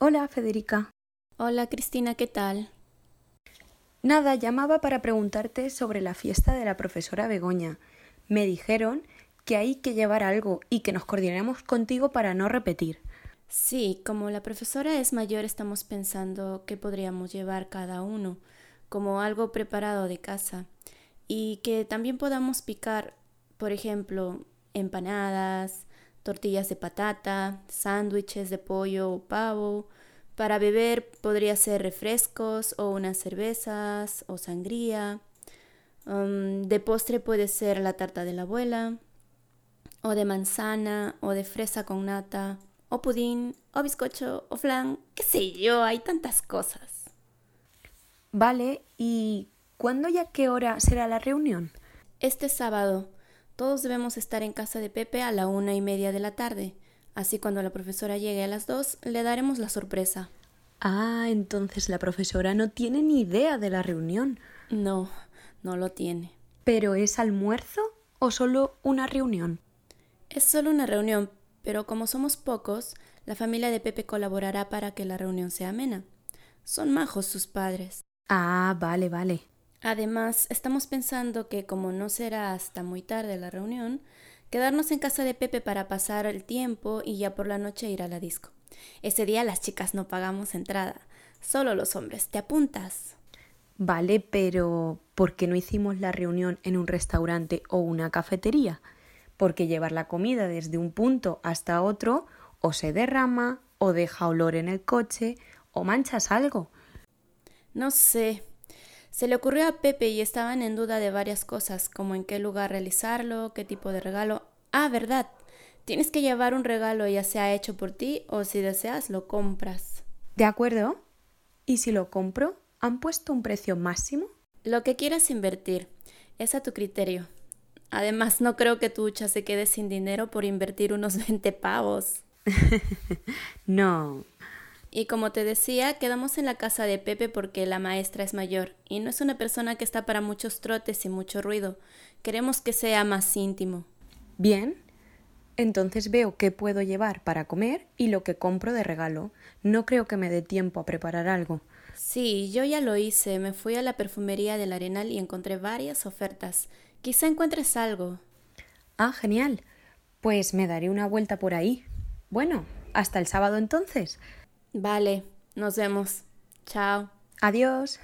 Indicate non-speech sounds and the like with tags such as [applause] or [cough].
Hola, Federica. Hola, Cristina, ¿qué tal? Nada, llamaba para preguntarte sobre la fiesta de la profesora Begoña. Me dijeron que hay que llevar algo y que nos coordinemos contigo para no repetir. Sí, como la profesora es mayor, estamos pensando qué podríamos llevar cada uno, como algo preparado de casa, y que también podamos picar, por ejemplo, empanadas, tortillas de patata, sándwiches de pollo o pavo. Para beber podría ser refrescos o unas cervezas o sangría. Um, de postre puede ser la tarta de la abuela, o de manzana, o de fresa con nata, o pudín, o bizcocho, o flan, qué sé yo, hay tantas cosas. Vale, ¿y cuándo y a qué hora será la reunión? Este sábado. Todos debemos estar en casa de Pepe a la una y media de la tarde. Así cuando la profesora llegue a las dos, le daremos la sorpresa. Ah, entonces la profesora no tiene ni idea de la reunión. No, no lo tiene. ¿Pero es almuerzo o solo una reunión? Es solo una reunión, pero como somos pocos, la familia de Pepe colaborará para que la reunión sea amena. Son majos sus padres. Ah, vale, vale. Además, estamos pensando que como no será hasta muy tarde la reunión, quedarnos en casa de Pepe para pasar el tiempo y ya por la noche ir a la disco. Ese día las chicas no pagamos entrada, solo los hombres. ¿Te apuntas? Vale, pero ¿por qué no hicimos la reunión en un restaurante o una cafetería? Porque llevar la comida desde un punto hasta otro o se derrama o deja olor en el coche o manchas algo. No sé, se le ocurrió a Pepe y estaban en duda de varias cosas, como en qué lugar realizarlo, qué tipo de regalo. Ah, verdad. Tienes que llevar un regalo ya sea hecho por ti o si deseas lo compras. ¿De acuerdo? ¿Y si lo compro? ¿Han puesto un precio máximo? Lo que quieras invertir. Es a tu criterio. Además, no creo que tu hucha se quede sin dinero por invertir unos [laughs] 20 pavos. [laughs] no, y como te decía, quedamos en la casa de Pepe porque la maestra es mayor y no es una persona que está para muchos trotes y mucho ruido. Queremos que sea más íntimo. Bien. Entonces veo qué puedo llevar para comer y lo que compro de regalo. No creo que me dé tiempo a preparar algo. Sí, yo ya lo hice. Me fui a la perfumería del Arenal y encontré varias ofertas. Quizá encuentres algo. Ah, genial. Pues me daré una vuelta por ahí. Bueno, hasta el sábado entonces. Vale, nos vemos. Chao. Adiós.